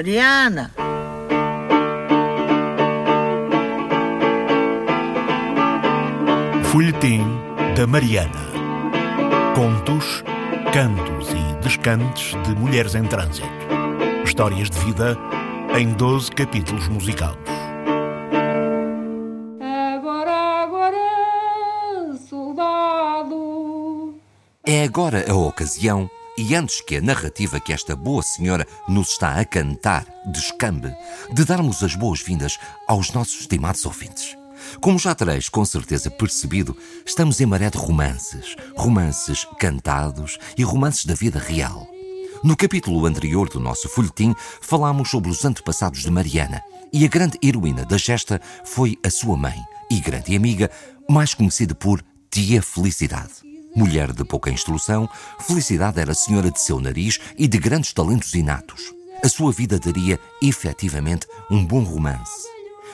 Mariana! Folhetim da Mariana. Contos, cantos e descantes de mulheres em trânsito. Histórias de vida em 12 capítulos musicados. Agora, agora, soldado. É agora a ocasião, e antes que a narrativa que esta boa senhora nos está a cantar descambe, de darmos as boas-vindas aos nossos estimados ouvintes. Como já tereis com certeza percebido, estamos em maré de romances, romances cantados e romances da vida real. No capítulo anterior do nosso folhetim, falámos sobre os antepassados de Mariana e a grande heroína da gesta foi a sua mãe e grande amiga, mais conhecida por Tia Felicidade. Mulher de pouca instrução, Felicidade era senhora de seu nariz e de grandes talentos inatos. A sua vida daria, efetivamente, um bom romance.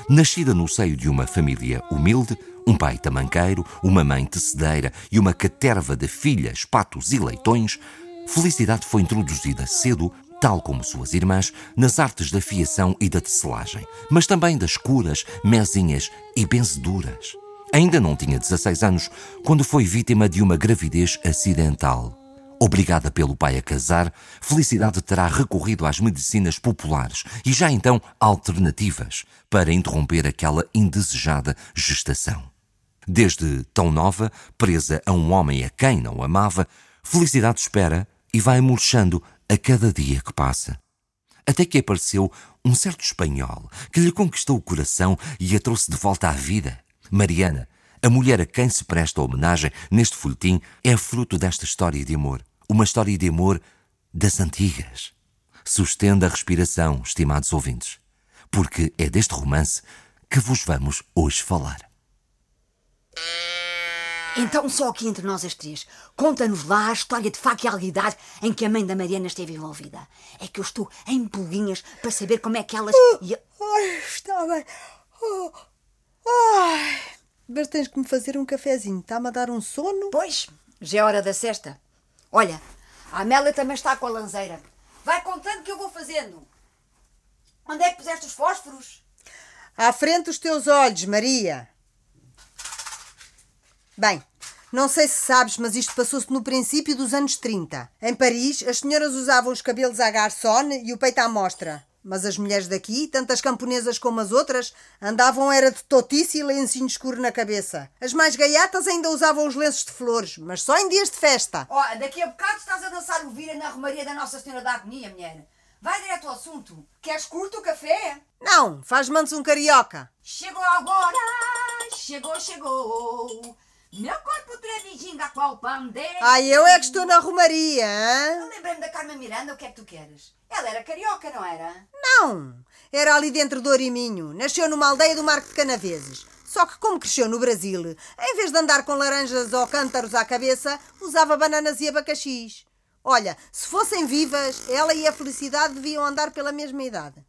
Nascida no seio de uma família humilde, um pai tamanqueiro, uma mãe tecedeira e uma caterva de filhas, patos e leitões, Felicidade foi introduzida cedo, tal como suas irmãs, nas artes da fiação e da tecelagem, mas também das curas, mezinhas e benzeduras. Ainda não tinha 16 anos quando foi vítima de uma gravidez acidental. Obrigada pelo pai a casar, Felicidade terá recorrido às medicinas populares e já então alternativas para interromper aquela indesejada gestação. Desde tão nova, presa a um homem a quem não amava, Felicidade espera e vai murchando a cada dia que passa. Até que apareceu um certo espanhol que lhe conquistou o coração e a trouxe de volta à vida. Mariana, a mulher a quem se presta homenagem neste folhetim, é fruto desta história de amor. Uma história de amor das antigas. Sustenda a respiração, estimados ouvintes, porque é deste romance que vos vamos hoje falar. Então, só aqui entre nós as três, conta-nos lá a história de faca e realidade em que a mãe da Mariana esteve envolvida. É que eu estou em pulguinhas para saber como é que elas. e a- Ai, está bem. Oh, ai. Mas tens que me fazer um cafezinho. Está-me a dar um sono? Pois, já é hora da cesta. Olha, a Amélia também está com a lanzeira. Vai contando que eu vou fazendo. Onde é que puseste os fósforos? À frente dos teus olhos, Maria. Bem, não sei se sabes, mas isto passou-se no princípio dos anos 30. Em Paris, as senhoras usavam os cabelos à garçonne e o peito à mostra. Mas as mulheres daqui, tanto as camponesas como as outras, andavam era de totice e lencinho escuro na cabeça. As mais gaiatas ainda usavam os lenços de flores, mas só em dias de festa. Ó, daqui a bocado estás a dançar o vira na romaria da Nossa Senhora da Agonia, mulher. Vai direto ao assunto. Queres curto o café? Não, faz-me antes um carioca. Chegou agora, chegou, chegou. Meu corpo treviginga qual pandeiro. Ai, eu é que estou na romaria? Eu lembrei-me da Carmen Miranda, o que é que tu queres? Ela era carioca, não era? Não, era ali dentro do Oriminho. Nasceu numa aldeia do Marco de Canaveses. Só que como cresceu no Brasil, em vez de andar com laranjas ou cântaros à cabeça, usava bananas e abacaxis. Olha, se fossem vivas, ela e a Felicidade deviam andar pela mesma idade.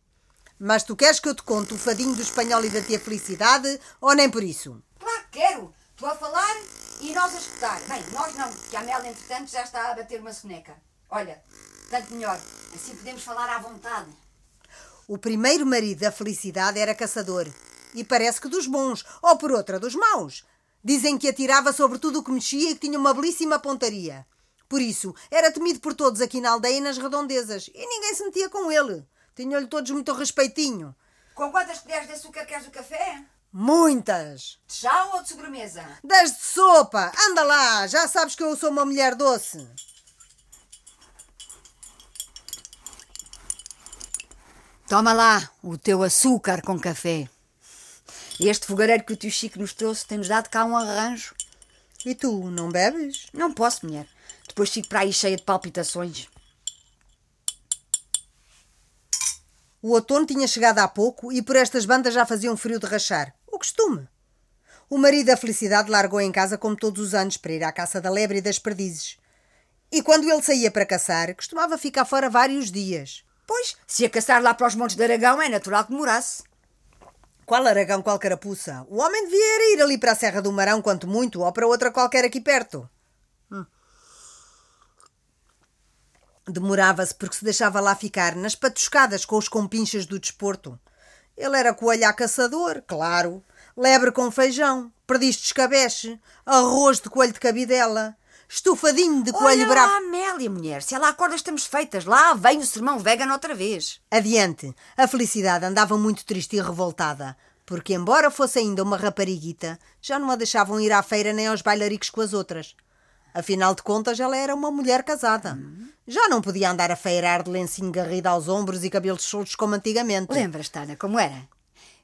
Mas tu queres que eu te conte o fadinho do espanhol e da tia Felicidade, ou nem por isso? Claro que quero. Tu a falar e nós a escutar. Bem, nós não, porque a Mel, entretanto, já está a bater uma soneca. Olha, tanto melhor. Assim podemos falar à vontade. O primeiro marido da Felicidade era caçador. E parece que dos bons, ou por outra, dos maus. Dizem que atirava sobre tudo o que mexia e que tinha uma belíssima pontaria. Por isso, era temido por todos aqui na aldeia e nas redondezas. E ninguém se metia com ele. Tinham-lhe todos muito respeitinho. Com quantas colheres de açúcar queres o café? Muitas! De chá ou de sobremesa? Das de sopa! Anda lá! Já sabes que eu sou uma mulher doce. Toma lá o teu açúcar com café. Este fogareiro que o tio Chico nos trouxe tem-nos dado cá um arranjo. E tu, não bebes? Não posso, mulher. Depois fico para aí cheia de palpitações. O outono tinha chegado há pouco e por estas bandas já fazia um frio de rachar. O costume. O marido da Felicidade largou em casa como todos os anos para ir à caça da lebre e das perdizes. E quando ele saía para caçar, costumava ficar fora vários dias. Pois, se a caçar lá para os Montes de Aragão é natural que demorasse. Qual aragão, qual carapuça? O homem devia ir ali para a Serra do Marão, quanto muito, ou para outra qualquer aqui perto. Demorava-se porque se deixava lá ficar nas patuscadas com os compinchas do desporto. Ele era coelho a caçador, claro, lebre com feijão, perdiz de escabeche, arroz de coelho de cabidela, estufadinho de coelho Olha bravo. lá, Amélia, mulher. Se ela acorda, estamos feitas. Lá vem o sermão vegan outra vez. Adiante, a felicidade andava muito triste e revoltada, porque, embora fosse ainda uma rapariguita, já não a deixavam ir à feira nem aos bailaricos com as outras. Afinal de contas, ela era uma mulher casada. Já não podia andar a feirar de lencinho garrido aos ombros e cabelos soltos como antigamente. Lembras-te, Ana, como era?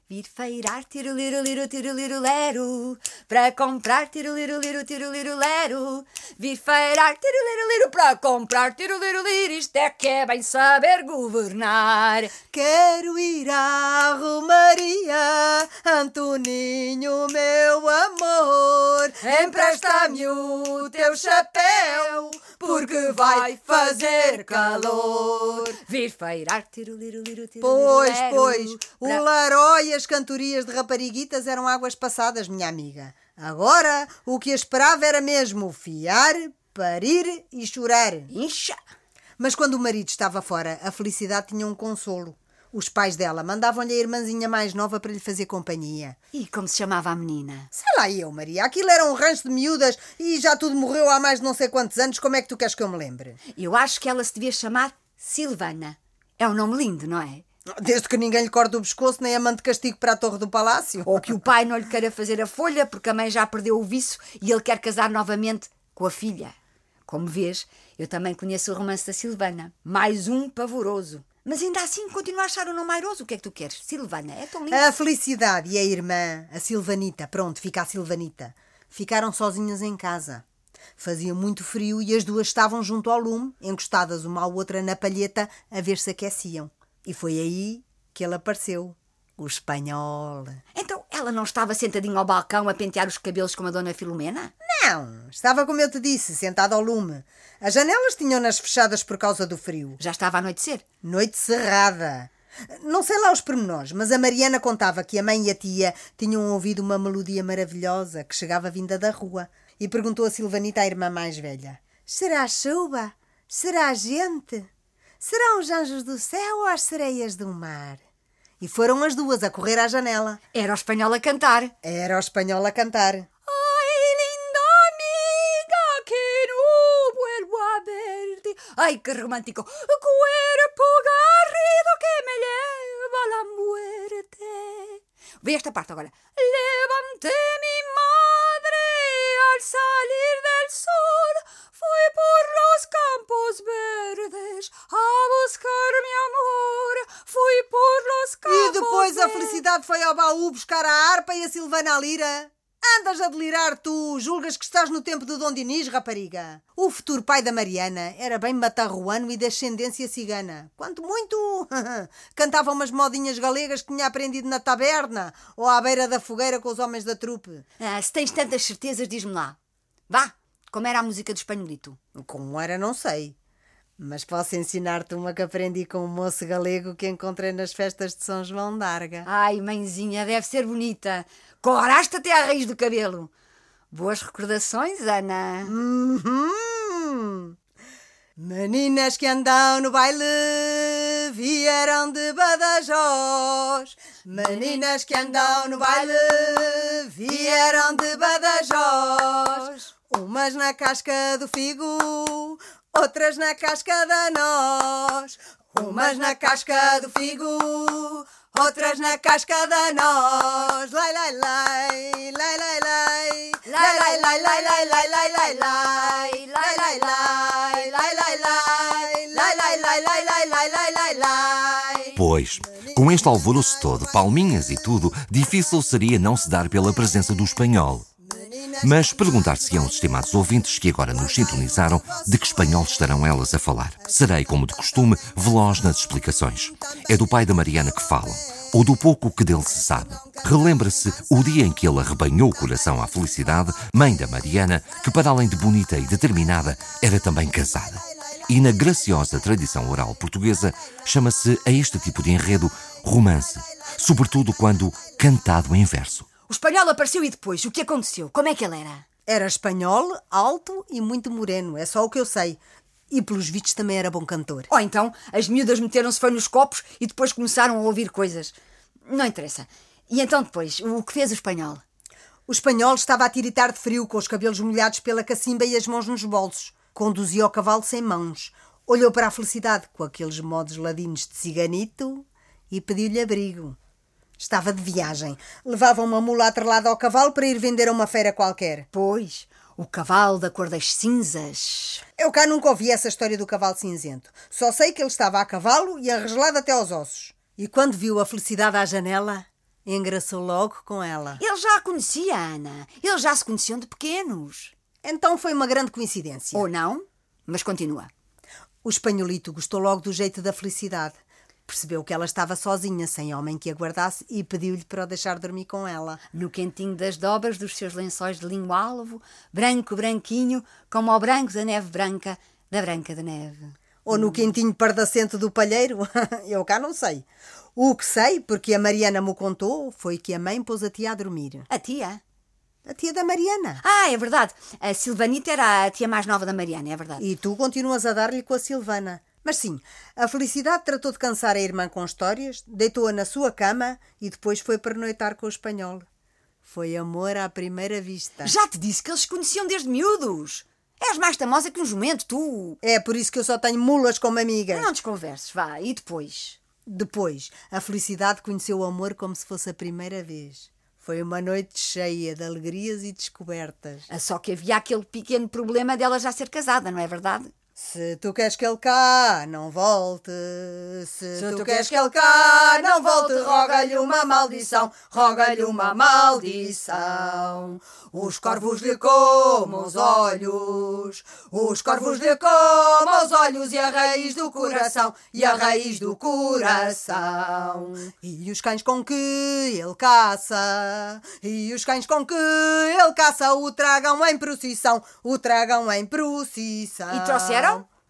Vir feirar tiruliro, liro, tiruliro, lero Para comprar tiruliro, liro, tiruliro, lero Vir feirar tiruliro, liro Para comprar tiruliro, liro. Isto é que é bem saber governar. Quero ir à Romaria, Antoninho, meu amor. Empresta-me o teu chapéu, porque vai fazer calor. Vir feirar tiruliro, liro, tiruliro, Pois, pois, o para- laró e as cantorias de rapariguitas eram águas passadas, minha amiga. Agora, o que a esperava era mesmo fiar, parir e chorar. Incha! Mas quando o marido estava fora, a felicidade tinha um consolo. Os pais dela mandavam-lhe a irmãzinha mais nova para lhe fazer companhia. E como se chamava a menina? Sei lá eu, Maria, aquilo era um rancho de miúdas e já tudo morreu há mais de não sei quantos anos. Como é que tu queres que eu me lembre? Eu acho que ela se devia chamar Silvana. É um nome lindo, não é? Desde que ninguém lhe corte o pescoço nem a mande castigo para a torre do palácio. Ou que o pai não lhe queira fazer a folha porque a mãe já perdeu o vício e ele quer casar novamente com a filha. Como vês, eu também conheço o romance da Silvana. Mais um pavoroso. Mas ainda assim continuo a achar o nome airoso. O que é que tu queres? Silvana, é tão lindo. A Felicidade e a irmã, a Silvanita, pronto, fica a Silvanita, ficaram sozinhas em casa. Fazia muito frio e as duas estavam junto ao lume, encostadas uma à outra na palheta, a ver se aqueciam. E foi aí que ele apareceu, o espanhol. Então ela não estava sentadinha ao balcão a pentear os cabelos como a dona Filomena? Não, estava como eu te disse, sentada ao lume. As janelas tinham-nas fechadas por causa do frio. Já estava a anoitecer. Noite cerrada. Não sei lá os pormenores, mas a Mariana contava que a mãe e a tia tinham ouvido uma melodia maravilhosa que chegava vinda da rua e perguntou a Silvanita, a irmã mais velha: Será chuva? Será gente? Serão os anjos do céu ou as sereias do mar? E foram as duas a correr à janela. Era o espanhol a cantar. Era o espanhol a cantar. Ay, linda amiga, que no vuelvo a verte. Ay, qué romántico. Cuerpo garrido que me lleva a la muerte. Ve esta parte agora. Levanté mi madre al salir felicidade foi ao baú buscar a harpa e a Silvana a lira. Andas a delirar tu, julgas que estás no tempo de Dom Dinis, rapariga. O futuro pai da Mariana era bem matarruano e de ascendência cigana. Quanto muito, cantava umas modinhas galegas que tinha aprendido na taberna ou à beira da fogueira com os homens da trupe. Ah, se tens tantas certezas, diz-me lá. Vá, como era a música do espanholito? Como era, não sei. Mas posso ensinar-te uma que aprendi com um moço galego que encontrei nas festas de São João d'Arga. Ai, mãezinha, deve ser bonita. Coraste até à raiz do cabelo. Boas recordações, Ana. Uhum. Meninas que andam no baile vieram de Badajoz. Meninas que andam no baile vieram de Badajoz. Umas na casca do figo, outras na casca da noz. Umas na casca do figo, outras na casca da noz. Lai, lai, lai, lai, lai, lai. Lai, lai, lai, lai, lai, lai, lai, lai, lai. Lai, lai, lai, lai, lai, lai. Lai, lai, lai, lai, lai, lai, lai. Pois, com este alvoroço todo, palminhas e tudo, difícil seria não se dar pela presença do espanhol. Mas perguntar-se-ão os estimados ouvintes que agora nos sintonizaram de que espanhol estarão elas a falar. Serei, como de costume, veloz nas explicações. É do pai da Mariana que falam, ou do pouco que dele se sabe. Relembra-se o dia em que ele arrebanhou o coração à felicidade, mãe da Mariana, que para além de bonita e determinada, era também casada. E na graciosa tradição oral portuguesa, chama-se a este tipo de enredo romance, sobretudo quando cantado em verso. O espanhol apareceu e depois? O que aconteceu? Como é que ele era? Era espanhol, alto e muito moreno, é só o que eu sei. E pelos vistos também era bom cantor. Ou então as miúdas meteram-se foi nos copos e depois começaram a ouvir coisas. Não interessa. E então depois, o que fez o espanhol? O espanhol estava a tiritar de frio, com os cabelos molhados pela cacimba e as mãos nos bolsos. Conduzia o cavalo sem mãos. Olhou para a felicidade com aqueles modos ladinos de ciganito e pediu-lhe abrigo. Estava de viagem. Levava uma mula atrelada ao cavalo para ir vender a uma feira qualquer. Pois, o cavalo da cor das cinzas. Eu cá nunca ouvi essa história do cavalo cinzento. Só sei que ele estava a cavalo e arregelado até aos ossos. E quando viu a felicidade à janela, engraçou logo com ela. Ele já a conhecia, Ana. Eles já se conheciam de pequenos. Então foi uma grande coincidência. Ou não? Mas continua. O espanholito gostou logo do jeito da felicidade. Percebeu que ela estava sozinha, sem homem que a guardasse, e pediu-lhe para o deixar dormir com ela. No quentinho das dobras dos seus lençóis de linho alvo, branco, branquinho, como ao branco da neve branca, da branca da neve. Ou no quentinho pardacento do palheiro? Eu cá não sei. O que sei, porque a Mariana me contou, foi que a mãe pôs a tia a dormir. A tia? A tia da Mariana. Ah, é verdade. A Silvanita era a tia mais nova da Mariana, é verdade. E tu continuas a dar-lhe com a Silvana. Mas sim, a Felicidade tratou de cansar a irmã com histórias, deitou-a na sua cama e depois foi pernoitar com o espanhol. Foi amor à primeira vista. Já te disse que eles se conheciam desde miúdos. És mais tamosa que um jumento, tu. É por isso que eu só tenho mulas como amigas. Não desconverses, vá. E depois? Depois, a Felicidade conheceu o amor como se fosse a primeira vez. Foi uma noite cheia de alegrias e descobertas. Ah, Só que havia aquele pequeno problema dela já ser casada, não é verdade? Se tu queres que ele cá não volte, se, tu, queres que ele cá não volte, roga-lhe uma maldição, roga-lhe uma maldição. Os corvos lhe comam os olhos, os corvos lhe comam os olhos e a raiz do coração, e a raiz do coração. E os cães com que ele caça, e os cães com que ele caça. O tragam em procissão, o tragam em procissão. E trouxeram?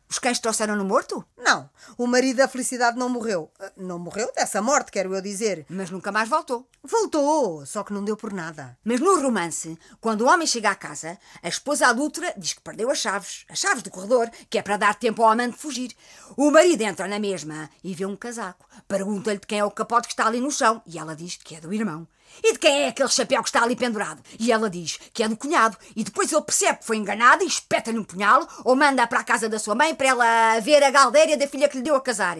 Os cães trouxeram no morto? Não, o marido da Felicidade não morreu. Ah, Não morreu dessa morte, quero eu dizer. Mas nunca mais voltou. Voltou, só que não deu por nada. Mas no romance, quando o homem chega à casa, a esposa adulta diz que perdeu as chaves, as chaves do corredor, que é para dar tempo ao amante fugir. O marido entra na mesma e vê um casaco. Pergunta-lhe de quem é o capote que está ali no chão e ela diz que é do irmão. E de quem é aquele chapéu que está ali pendurado? E ela diz que é do cunhado. E depois ele percebe que foi enganado e espeta-lhe um punhal ou manda para a casa da sua mãe para ela ver a galdeira da filha que lhe deu a casar.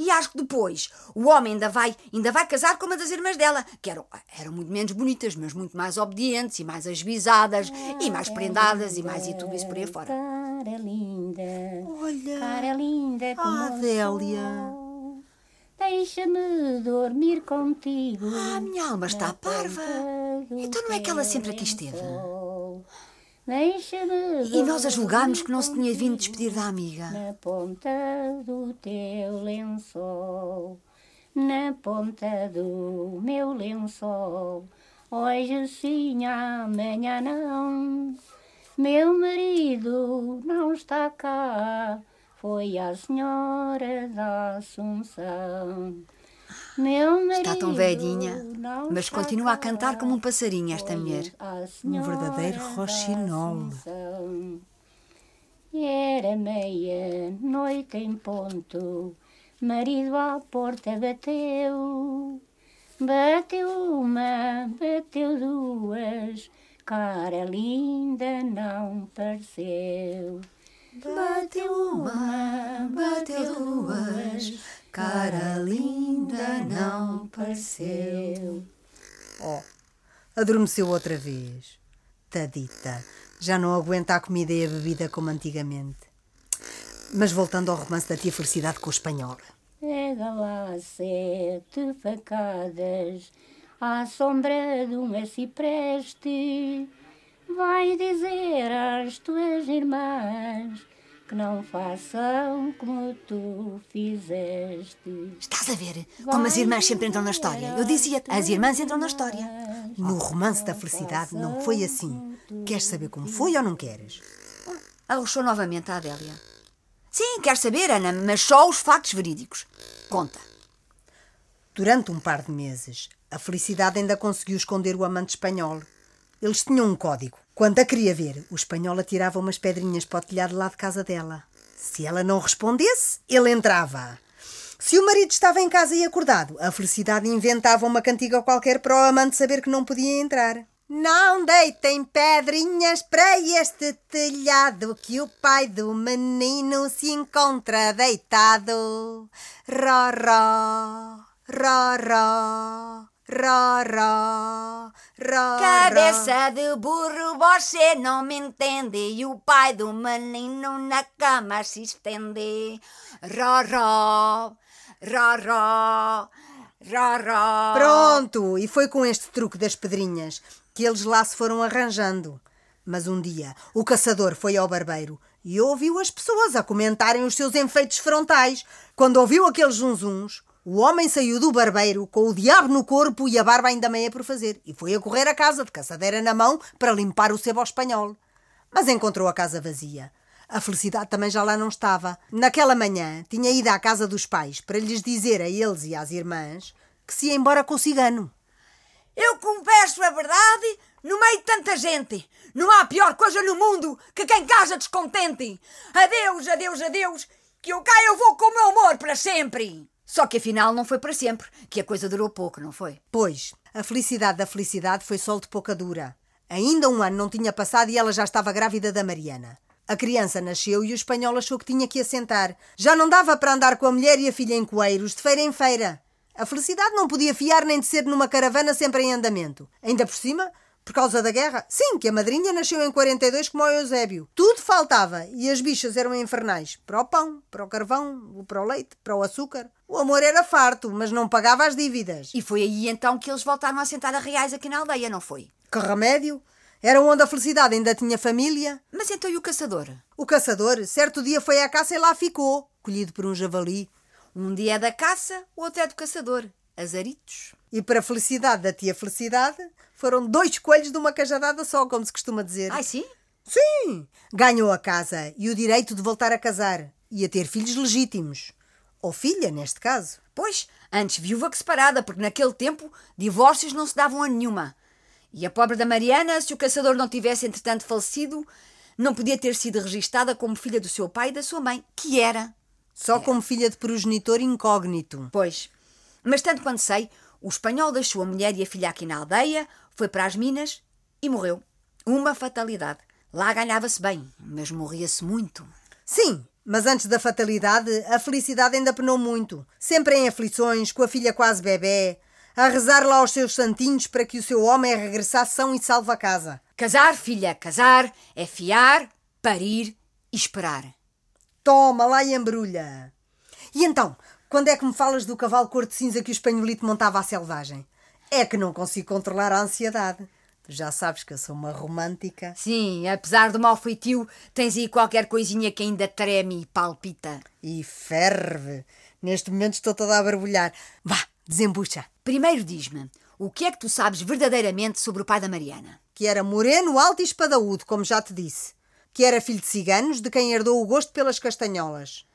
E acho que depois o homem ainda vai, ainda vai casar com uma das irmãs dela, que eram, eram muito menos bonitas, mas muito mais obedientes e mais ajuizadas e mais prendadas e mais e tudo isso por aí fora. Cara linda, Olha, cara linda como Ah, Adélia. Deixa-me dormir contigo. Ah, minha alma está parva. Então não é que ela sempre aqui esteve? Deixa-me E nós a julgámos que não se tinha vindo despedir da amiga. Na ponta do teu lençol, na ponta do meu lençol. Hoje sim, amanhã não. Meu marido não está cá, foi a senhora da Assunção. Meu marido Está tão velhinha, mas continua a cantar como um passarinho esta mulher. Um verdadeiro roxinol. Era meia-noite em ponto, marido à porta bateu. Bateu uma, bateu duas, cara linda não pareceu. Bateu uma, bateu duas, cara linda não pareceu. Oh, adormeceu outra vez. Tadita, já não aguenta a comida e a bebida como antigamente. Mas voltando ao romance da tia Felicidade com o espanhol. Pega lá sete facadas à sombra de um acipreste. Vai dizer às tuas irmãs que não façam como tu fizeste. Estás a ver como as irmãs sempre entram na história? Eu dizia-te, as irmãs entram na história. No romance da Felicidade não foi assim. Queres saber como foi ou não queres? Arrochou novamente a Adélia. Sim, quero saber, Ana, mas só os factos verídicos. Conta. Durante um par de meses, a Felicidade ainda conseguiu esconder o amante espanhol. Eles tinham um código. Quando a queria ver, o espanhol atirava umas pedrinhas para o telhado lá de casa dela. Se ela não respondesse, ele entrava. Se o marido estava em casa e acordado, a felicidade inventava uma cantiga qualquer para o amante saber que não podia entrar. Não deitem pedrinhas para este telhado que o pai do menino se encontra deitado. Ró, ró, ró, ró, ró, ró, ró. Cabeça de burro, você não me entende. E o pai do menino na cama se estende. Ró, ró, ró, ró, ró, ró. Pronto! E foi com este truque das pedrinhas que eles lá se foram arranjando. Mas um dia o caçador foi ao barbeiro e ouviu as pessoas a comentarem os seus enfeites frontais. Quando ouviu aqueles zunzuns, o homem saiu do barbeiro com o diabo no corpo e a barba ainda meia por fazer e foi a correr a casa de caçadeira na mão para limpar o sebo ao espanhol. Mas encontrou a casa vazia. A felicidade também já lá não estava. Naquela manhã tinha ido à casa dos pais para lhes dizer a eles e às irmãs que se ia embora com o cigano. Eu confesso a verdade no meio de tanta gente. Não há pior coisa no mundo que quem casa descontente. Adeus, adeus, adeus, que eu cá eu vou com o meu amor para sempre. Só que afinal não foi para sempre, que a coisa durou pouco, não foi? Pois, a felicidade da felicidade foi sol de pouca dura. Ainda um ano não tinha passado e ela já estava grávida da Mariana. A criança nasceu e o espanhol achou que tinha que assentar. Já não dava para andar com a mulher e a filha em coeiros, de feira em feira. A felicidade não podia fiar nem de ser numa caravana sempre em andamento. Ainda por cima, por causa da guerra. Sim, que a madrinha nasceu em 42 como o Eusébio. Tudo faltava e as bichas eram infernais. Para o pão, para o carvão, para o leite, para o açúcar. O amor era farto, mas não pagava as dívidas. E foi aí então que eles voltaram a sentar a reais aqui na aldeia, não foi? Que remédio? Era onde a felicidade ainda tinha família. Mas então e o caçador? O caçador, certo dia foi à caça e lá ficou, colhido por um javali. Um dia é da caça, o outro é do caçador. Azaritos. E para a felicidade da tia Felicidade, foram dois coelhos de uma cajadada só, como se costuma dizer. Ai, sim? Sim! Ganhou a casa e o direito de voltar a casar e a ter filhos legítimos. Ou filha, neste caso. Pois, antes viúva que separada, porque naquele tempo divórcios não se davam a nenhuma. E a pobre da Mariana, se o caçador não tivesse entretanto falecido, não podia ter sido registada como filha do seu pai e da sua mãe, que era. Só como filha de progenitor incógnito. Pois. Mas tanto quanto sei, o espanhol deixou a mulher e a filha aqui na aldeia, foi para as minas e morreu. Uma fatalidade. Lá ganhava-se bem, mas morria-se muito. Sim, mas antes da fatalidade, a felicidade ainda penou muito. Sempre em aflições, com a filha quase bebê, a rezar lá aos seus santinhos para que o seu homem regressasse são e salvo a casa. Casar, filha, casar é fiar, parir e esperar. Toma lá e embrulha. E então, quando é que me falas do cavalo cor de cinza que o espanholito montava à selvagem? É que não consigo controlar a ansiedade. Tu já sabes que eu sou uma romântica. Sim, apesar do mau feitio, tens aí qualquer coisinha que ainda treme e palpita. E ferve. Neste momento estou toda a barbulhar. Vá, desembucha. Primeiro diz-me, o que é que tu sabes verdadeiramente sobre o pai da Mariana? Que era moreno, alto e espadaúdo, como já te disse. Que era filho de ciganos, de quem herdou o gosto pelas castanholas.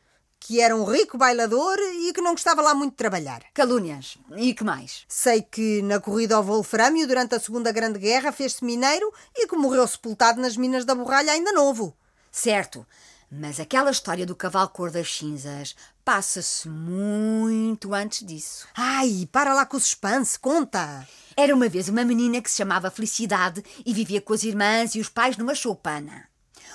Que era um rico bailador e que não gostava lá muito de trabalhar. Calúnias. E que mais? Sei que na corrida ao Wolframio, durante a Segunda Grande Guerra, fez-se mineiro e que morreu sepultado nas minas da Borralha ainda novo. Certo. Mas aquela história do cavalo cor das cinzas passa-se muito antes disso. Ai, para lá com o suspense, conta! Era uma vez uma menina que se chamava Felicidade e vivia com as irmãs e os pais numa choupana.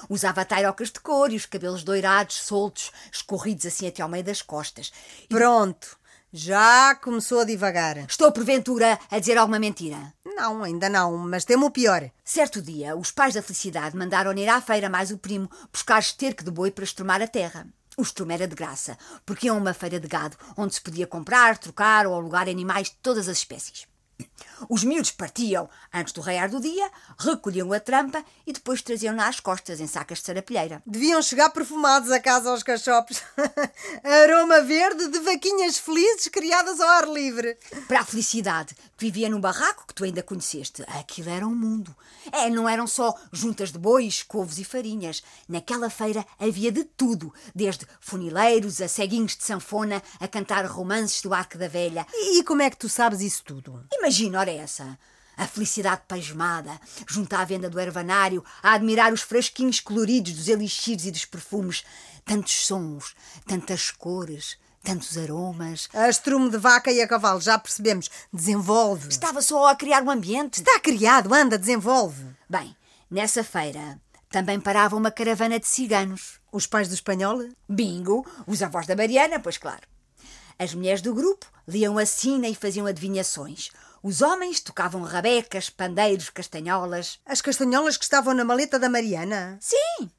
Usava tairocas de cor e os cabelos doirados, soltos, escorridos assim até ao meio das costas. E Pronto, já começou a divagar. Estou, porventura, a dizer alguma mentira. Não, ainda não, mas temo o pior. Certo dia, os pais da Felicidade mandaram ir à feira mais o primo buscar esterco de boi para estrumar a terra. O estrume era de graça, porque é uma feira de gado onde se podia comprar, trocar ou alugar animais de todas as espécies. Os miúdos partiam antes do raiar do dia, recolhiam a trampa e depois traziam-na às costas em sacas de sarapilheira. Deviam chegar perfumados a casa aos cachopos. Aroma verde de vaquinhas felizes criadas ao ar livre. Para a felicidade, que vivia num barraco que tu ainda conheceste, aquilo era um mundo. É, não eram só juntas de bois, couves e farinhas. Naquela feira havia de tudo, desde funileiros a ceguinhos de sanfona a cantar romances do Arco da Velha. E como é que tu sabes isso tudo? Imagina, ora essa. A felicidade pasmada, junto à venda do ervanário, a admirar os frasquinhos coloridos dos elixires e dos perfumes. Tantos sons, tantas cores, tantos aromas. A estrume de vaca e a cavalo, já percebemos. Desenvolve. Estava só a criar um ambiente. Está criado, anda, desenvolve. Bem, nessa feira também parava uma caravana de ciganos. Os pais do espanhol? Bingo, os avós da Mariana, pois claro. As mulheres do grupo liam a sina e faziam adivinhações. Os homens tocavam rabecas, pandeiros, castanholas. As castanholas que estavam na maleta da Mariana? Sim,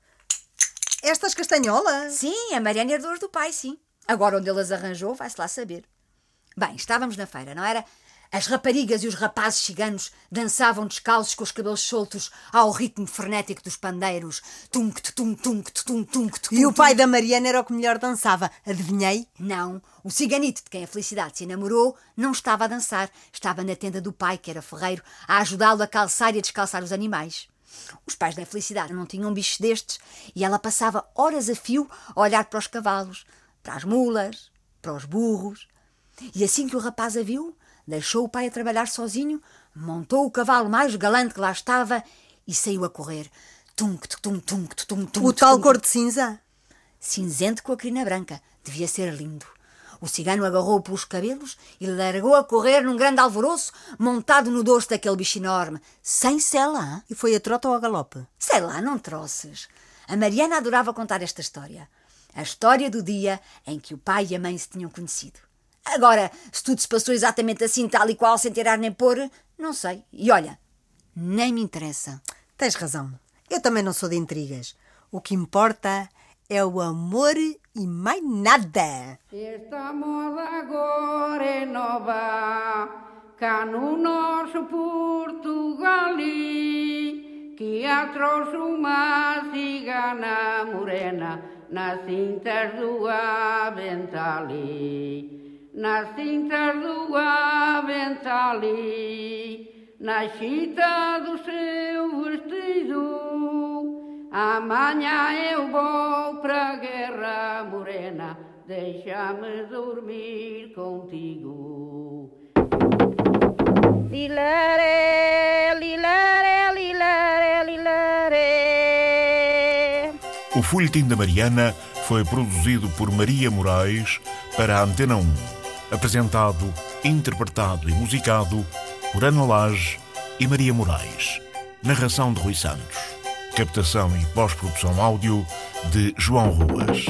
Estas castanholas? sim, a Mariana herdou as do pai, sim. Agora onde ele as arranjou, vai-se lá saber. Bem, estávamos na feira, não era? As raparigas e os rapazes ciganos dançavam descalços com os cabelos soltos ao ritmo frenético dos pandeiros. Tunk, tum, tunk, tum, tunk, E o pai da Mariana era o que melhor dançava. Adivinhei? Não, o ciganito de quem a Felicidade se enamorou não estava a dançar. Estava na tenda do pai, que era ferreiro, a ajudá-lo a calçar e a descalçar os animais. Os pais da Felicidade não tinham bichos destes e ela passava horas a fio a olhar para os cavalos, para as mulas, para os burros. E assim que o rapaz a viu, deixou o pai a trabalhar sozinho, montou o cavalo mais galante que lá estava e saiu a correr. Tunk, tum, tum, tum, tum, O tal tum. cor de cinza? cinzento com a crina branca. Devia ser lindo. O cigano agarrou-o pelos cabelos e largou a correr num grande alvoroço, montado no dorso daquele bicho enorme, sem sela. E foi a trota ou a galope? Sei lá, não troces. A Mariana adorava contar esta história. A história do dia em que o pai e a mãe se tinham conhecido. Agora, se tudo se passou exatamente assim, tal e qual, sem tirar nem pôr, não sei. E olha, nem me interessa. Tens razão. Eu também não sou de intrigas. O que importa é o amor e mais nada. Esta moda agora é nova, cá no nosso Portugal, que a trouxe uma cigana morena nas cintas do Aventali. Nas cintas do Aventali, na chita do seu vestido. Amanhã eu vou pra guerra morena, deixa-me dormir contigo. Lilare, lilare, lilare, lilare. O Folhetim da Mariana foi produzido por Maria Moraes para a Antena 1. Apresentado, interpretado e musicado por Ana Lage e Maria Moraes. Narração de Rui Santos. Captação e pós-produção áudio de João Ruas.